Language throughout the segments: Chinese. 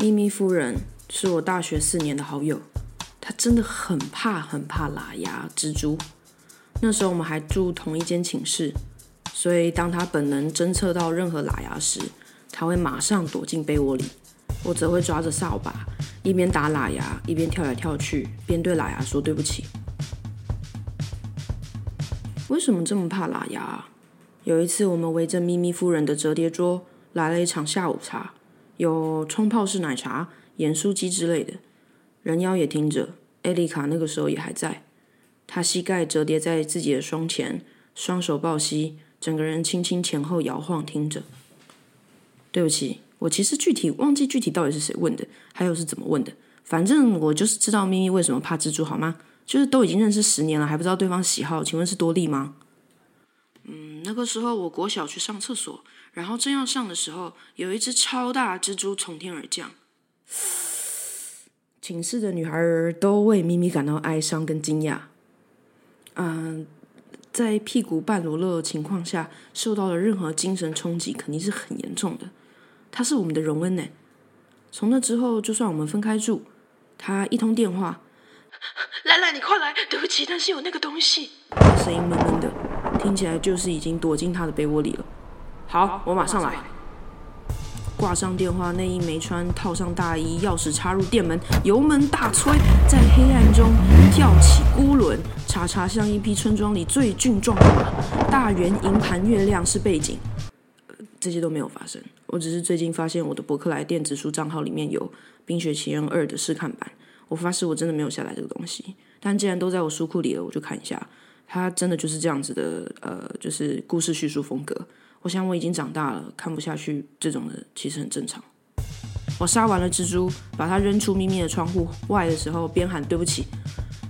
咪咪夫人是我大学四年的好友，她真的很怕很怕喇牙蜘蛛。那时候我们还住同一间寝室，所以当她本能侦测到任何喇牙时，她会马上躲进被窝里。我则会抓着扫把，一边打喇牙，一边跳来跳去，边对喇牙说对不起。为什么这么怕喇牙？有一次，我们围着咪咪夫人的折叠桌来了一场下午茶，有冲泡式奶茶、盐酥鸡之类的。人妖也听着，艾丽卡那个时候也还在。她膝盖折叠在自己的双前，双手抱膝，整个人轻轻前后摇晃，听着。对不起。我其实具体忘记具体到底是谁问的，还有是怎么问的。反正我就是知道咪咪为什么怕蜘蛛，好吗？就是都已经认识十年了，还不知道对方喜好，请问是多利吗？嗯，那个时候我国小去上厕所，然后正要上的时候，有一只超大蜘蛛从天而降。寝室的女孩儿都为咪咪感到哀伤跟惊讶。嗯，在屁股半裸露的情况下，受到了任何精神冲击，肯定是很严重的。他是我们的荣恩呢。从那之后，就算我们分开住，他一通电话，兰兰，你快来！对不起，但是有那个东西。声音闷闷的，听起来就是已经躲进他的被窝里了。好，我马上来。挂上电话，内衣没穿，套上大衣，钥匙插入店门，油门大吹，在黑暗中跳起孤轮，查查像一匹村庄里最俊壮的马，大圆银盘月亮是背景。这些都没有发生，我只是最近发现我的博客来电子书账号里面有《冰雪奇缘二》的试看版，我发誓我真的没有下载这个东西。但既然都在我书库里了，我就看一下。他真的就是这样子的，呃，就是故事叙述风格。我想我已经长大了，看不下去这种的，其实很正常。我杀完了蜘蛛，把它扔出咪咪的窗户外的时候，边喊对不起，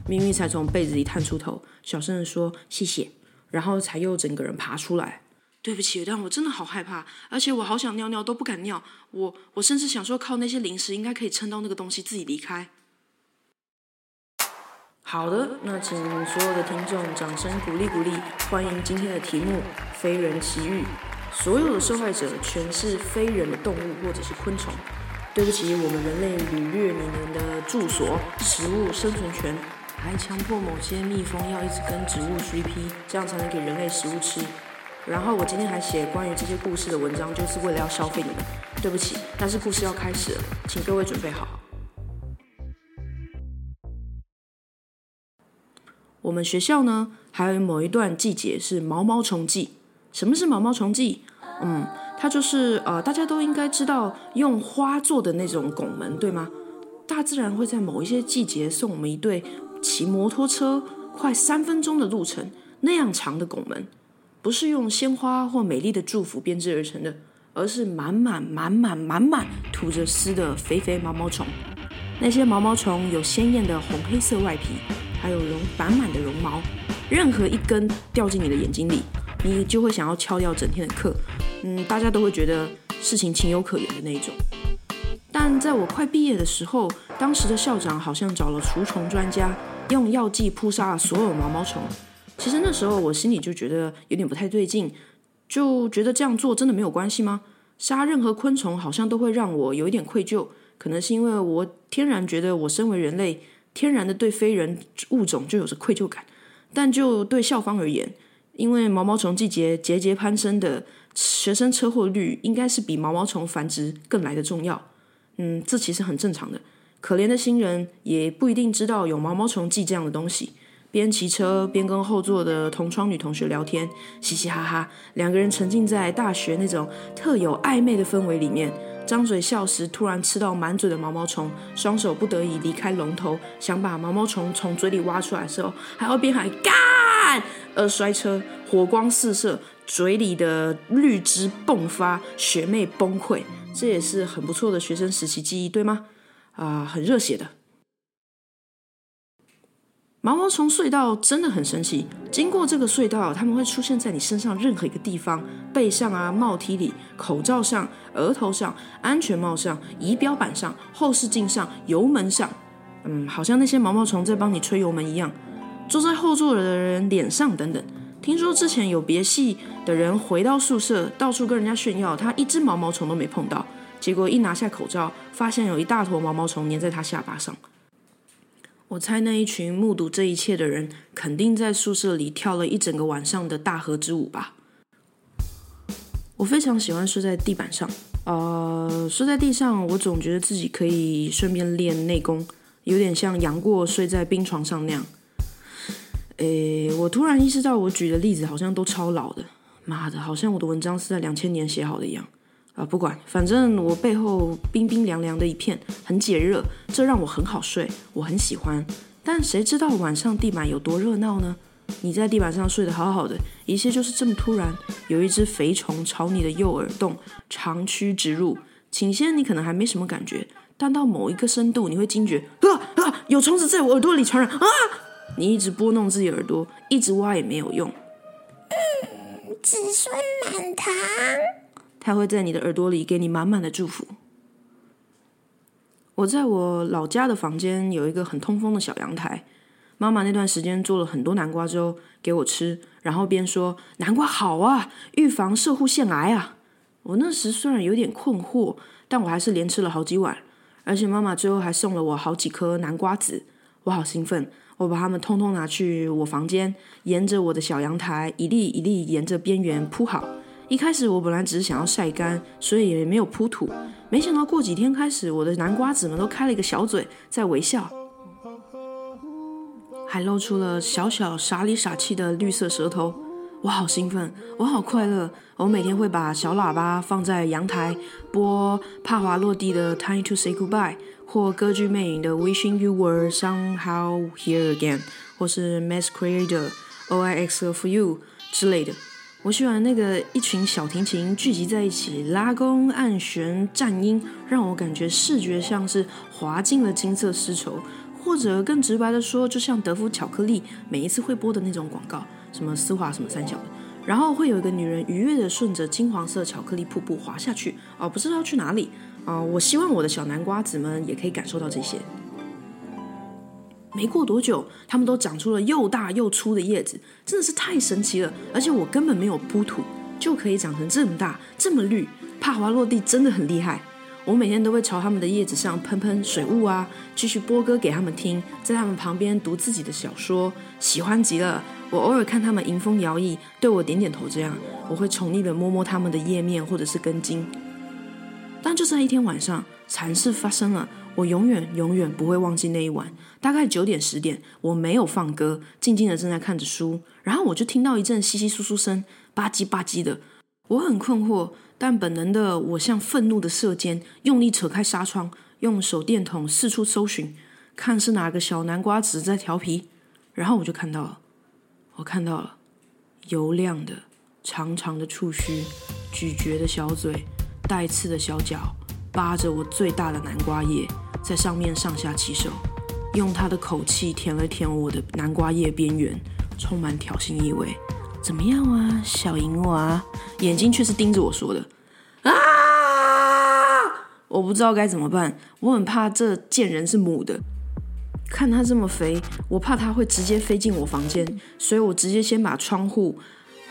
咪咪才从被子里探出头，小声的说谢谢，然后才又整个人爬出来。对不起，但我真的好害怕，而且我好想尿尿都不敢尿。我我甚至想说，靠那些零食应该可以撑到那个东西自己离开。好的，那请所有的听众掌声鼓励鼓励，欢迎今天的题目《非人奇遇》。所有的受害者全是非人的动物或者是昆虫。对不起，我们人类掳掠你们的住所、食物、生存权，还强迫某些蜜蜂要一直跟植物 CP，这样才能给人类食物吃。然后我今天还写关于这些故事的文章，就是为了要消费你们。对不起，但是故事要开始了，请各位准备好。我们学校呢，还有某一段季节是毛毛虫季。什么是毛毛虫季？嗯，它就是呃，大家都应该知道用花做的那种拱门，对吗？大自然会在某一些季节送我们一对骑摩托车快三分钟的路程那样长的拱门。不是用鲜花或美丽的祝福编织而成的，而是满满满满满满吐着丝的肥肥毛毛虫。那些毛毛虫有鲜艳的红黑色外皮，还有绒满满的绒毛。任何一根掉进你的眼睛里，你就会想要敲掉整天的课。嗯，大家都会觉得事情情有可原的那一种。但在我快毕业的时候，当时的校长好像找了除虫专家，用药剂扑杀了所有毛毛虫。其实那时候我心里就觉得有点不太对劲，就觉得这样做真的没有关系吗？杀任何昆虫好像都会让我有一点愧疚，可能是因为我天然觉得我身为人类，天然的对非人物种就有着愧疚感。但就对校方而言，因为毛毛虫季节节节攀升的学生车祸率，应该是比毛毛虫繁殖更来的重要。嗯，这其实很正常的。可怜的新人也不一定知道有毛毛虫季这样的东西。边骑车边跟后座的同窗女同学聊天，嘻嘻哈哈，两个人沉浸在大学那种特有暧昧的氛围里面。张嘴笑时，突然吃到满嘴的毛毛虫，双手不得已离开龙头，想把毛毛虫从嘴里挖出来的时候，还要边喊干，而摔车，火光四射，嘴里的绿汁迸发，学妹崩溃。这也是很不错的学生时期记忆，对吗？啊，很热血的。毛毛虫隧道真的很神奇。经过这个隧道，它们会出现在你身上任何一个地方：背上啊、帽梯里、口罩上、额头上、安全帽上、仪表板上、后视镜上、油门上。嗯，好像那些毛毛虫在帮你吹油门一样。坐在后座的人脸上等等。听说之前有别系的人回到宿舍，到处跟人家炫耀，他一只毛毛虫都没碰到。结果一拿下口罩，发现有一大坨毛毛虫粘在他下巴上。我猜那一群目睹这一切的人，肯定在宿舍里跳了一整个晚上的大河之舞吧。我非常喜欢睡在地板上，呃，睡在地上，我总觉得自己可以顺便练内功，有点像杨过睡在冰床上那样。诶，我突然意识到，我举的例子好像都超老的，妈的，好像我的文章是在两千年写好的一样。啊，不管，反正我背后冰冰凉凉的一片，很解热，这让我很好睡，我很喜欢。但谁知道晚上地板有多热闹呢？你在地板上睡得好好的，一切就是这么突然，有一只肥虫朝你的右耳洞长驱直入。起先你可能还没什么感觉，但到某一个深度，你会惊觉，啊啊，有虫子在我耳朵里传染啊！你一直拨弄自己耳朵，一直挖也没有用。嗯，子孙满堂。它会在你的耳朵里给你满满的祝福。我在我老家的房间有一个很通风的小阳台，妈妈那段时间做了很多南瓜粥给我吃，然后边说南瓜好啊，预防射护腺癌啊。我那时虽然有点困惑，但我还是连吃了好几碗，而且妈妈最后还送了我好几颗南瓜籽，我好兴奋，我把它们通通拿去我房间，沿着我的小阳台一粒一粒沿着边缘铺好。一开始我本来只是想要晒干，所以也没有铺土。没想到过几天开始，我的南瓜子们都开了一个小嘴，在微笑，还露出了小小傻里傻气的绿色舌头。我好兴奋，我好快乐。我每天会把小喇叭放在阳台，播帕华洛蒂的《Time to Say Goodbye》，或歌剧魅影的《Wishing You Were Somehow Here Again》，或是 Mass Creator O I X for You 之类的。我喜欢那个一群小提琴聚集在一起拉弓按弦颤音，让我感觉视觉像是滑进了金色丝绸，或者更直白的说，就像德芙巧克力每一次会播的那种广告，什么丝滑什么三小的，然后会有一个女人愉悦的顺着金黄色巧克力瀑布滑下去，哦，不知道去哪里啊！我希望我的小南瓜子们也可以感受到这些。没过多久，它们都长出了又大又粗的叶子，真的是太神奇了。而且我根本没有铺土，就可以长成这么大、这么绿。帕华落地真的很厉害。我每天都会朝它们的叶子上喷喷水雾啊，继续播歌给他们听，在他们旁边读自己的小说，喜欢极了。我偶尔看它们迎风摇曳，对我点点头，这样我会宠溺的摸摸它们的叶面或者是根茎。但就在一天晚上，惨事发生了。我永远永远不会忘记那一晚，大概九点十点，我没有放歌，静静的正在看着书，然后我就听到一阵稀稀疏疏声，吧唧吧唧的。我很困惑，但本能的我像愤怒的射箭，用力扯开纱窗，用手电筒四处搜寻，看是哪个小南瓜子在调皮。然后我就看到了，我看到了油亮的、长长的触须，咀嚼的小嘴，带刺的小脚，扒着我最大的南瓜叶。在上面上下其手，用他的口气舔了舔我的南瓜叶边缘，充满挑衅意味。怎么样啊，小银娃？眼睛却是盯着我说的。啊！我不知道该怎么办，我很怕这贱人是母的。看他这么肥，我怕他会直接飞进我房间，所以我直接先把窗户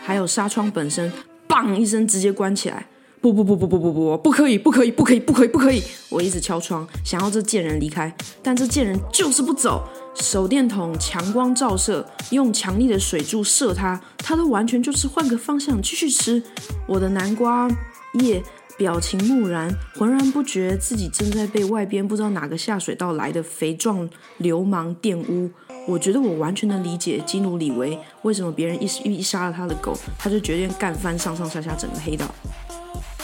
还有纱窗本身，砰一声直接关起来。不不不不不不不，不可以不可以不可以不可以不可以！我一直敲窗，想要这贱人离开，但这贱人就是不走。手电筒强光照射，用强力的水柱射他，他都完全就是换个方向继续吃。我的南瓜叶表情木然，浑然不觉自己正在被外边不知道哪个下水道来的肥壮流氓玷污。我觉得我完全能理解基努里维为什么别人一一杀了他的狗，他就决定干翻上上下下整个黑道。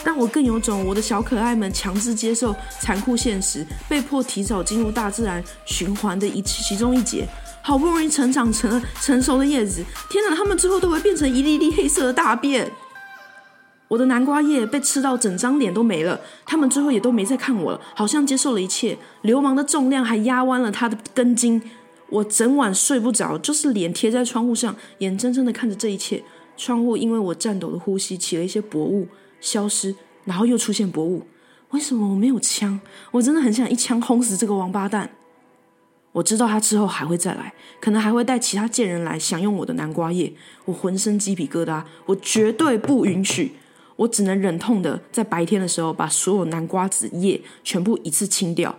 让我更有种我的小可爱们强制接受残酷现实，被迫提早进入大自然循环的一其中一节，好不容易成长成了成熟的叶子，天哪，他们最后都会变成一粒粒黑色的大便。我的南瓜叶被吃到整张脸都没了，他们最后也都没再看我了，好像接受了一切。流氓的重量还压弯了他的根茎，我整晚睡不着，就是脸贴在窗户上，眼睁睁的看着这一切。窗户因为我颤抖的呼吸起了一些薄雾。消失，然后又出现薄雾。为什么我没有枪？我真的很想一枪轰死这个王八蛋。我知道他之后还会再来，可能还会带其他贱人来享用我的南瓜叶。我浑身鸡皮疙瘩，我绝对不允许。我只能忍痛的在白天的时候把所有南瓜子叶全部一次清掉，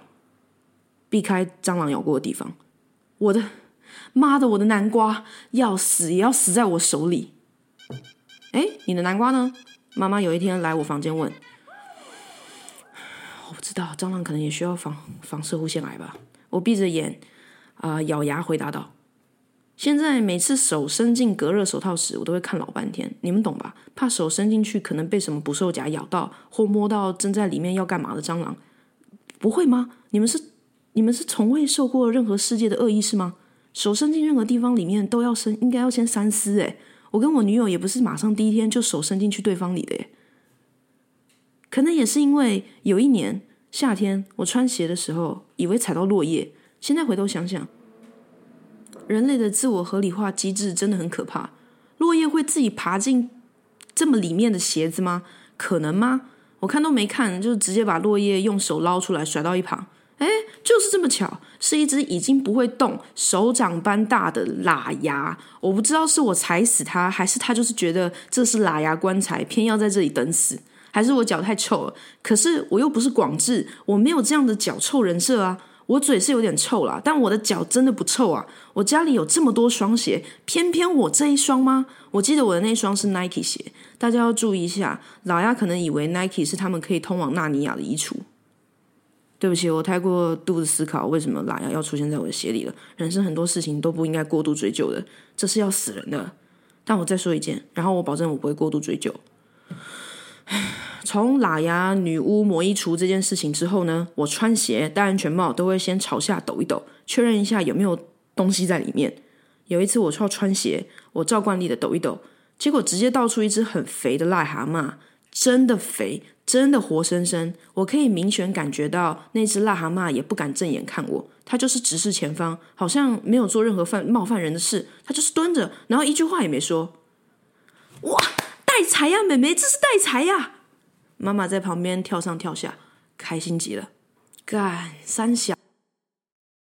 避开蟑螂咬过的地方。我的妈的，我的南瓜要死也要死在我手里。哎，你的南瓜呢？妈妈有一天来我房间问。我不知道，蟑螂可能也需要防防射护腺癌吧。我闭着眼，啊、咬牙回答道。现在每次手伸进隔热手套时，我都会看老半天，你们懂吧？怕手伸进去可能被什么捕兽夹咬到，或摸到正在里面要干嘛的蟑螂。不会吗？你们是你们是从未受过任何世界的恶意是吗？手伸进任何地方里面都要伸，应该要先三思诶。我跟我女友也不是马上第一天就手伸进去对方里的诶。可能也是因为有一年夏天我穿鞋的时候以为踩到落叶，现在回头想想。人类的自我合理化机制真的很可怕。落叶会自己爬进这么里面的鞋子吗？可能吗？我看都没看，就直接把落叶用手捞出来甩到一旁。哎，就是这么巧，是一只已经不会动、手掌般大的喇牙。我不知道是我踩死它，还是它就是觉得这是喇牙棺材，偏要在这里等死，还是我脚太臭了？可是我又不是广智，我没有这样的脚臭人设啊。我嘴是有点臭啦，但我的脚真的不臭啊！我家里有这么多双鞋，偏偏我这一双吗？我记得我的那双是 Nike 鞋，大家要注意一下。老鸭可能以为 Nike 是他们可以通往纳尼亚的衣橱。对不起，我太过度的思考，为什么拉牙要出现在我的鞋里了？人生很多事情都不应该过度追究的，这是要死人的。但我再说一件，然后我保证我不会过度追究。从喇牙女巫魔衣橱这件事情之后呢，我穿鞋戴安全帽都会先朝下抖一抖，确认一下有没有东西在里面。有一次我要穿鞋，我照惯例的抖一抖，结果直接倒出一只很肥的癞蛤蟆，真的肥，真的活生生。我可以明显感觉到那只癞蛤蟆也不敢正眼看我，它就是直视前方，好像没有做任何犯冒犯人的事，它就是蹲着，然后一句话也没说。哇，带财呀，妹妹，这是带财呀！妈妈在旁边跳上跳下，开心极了。干三小，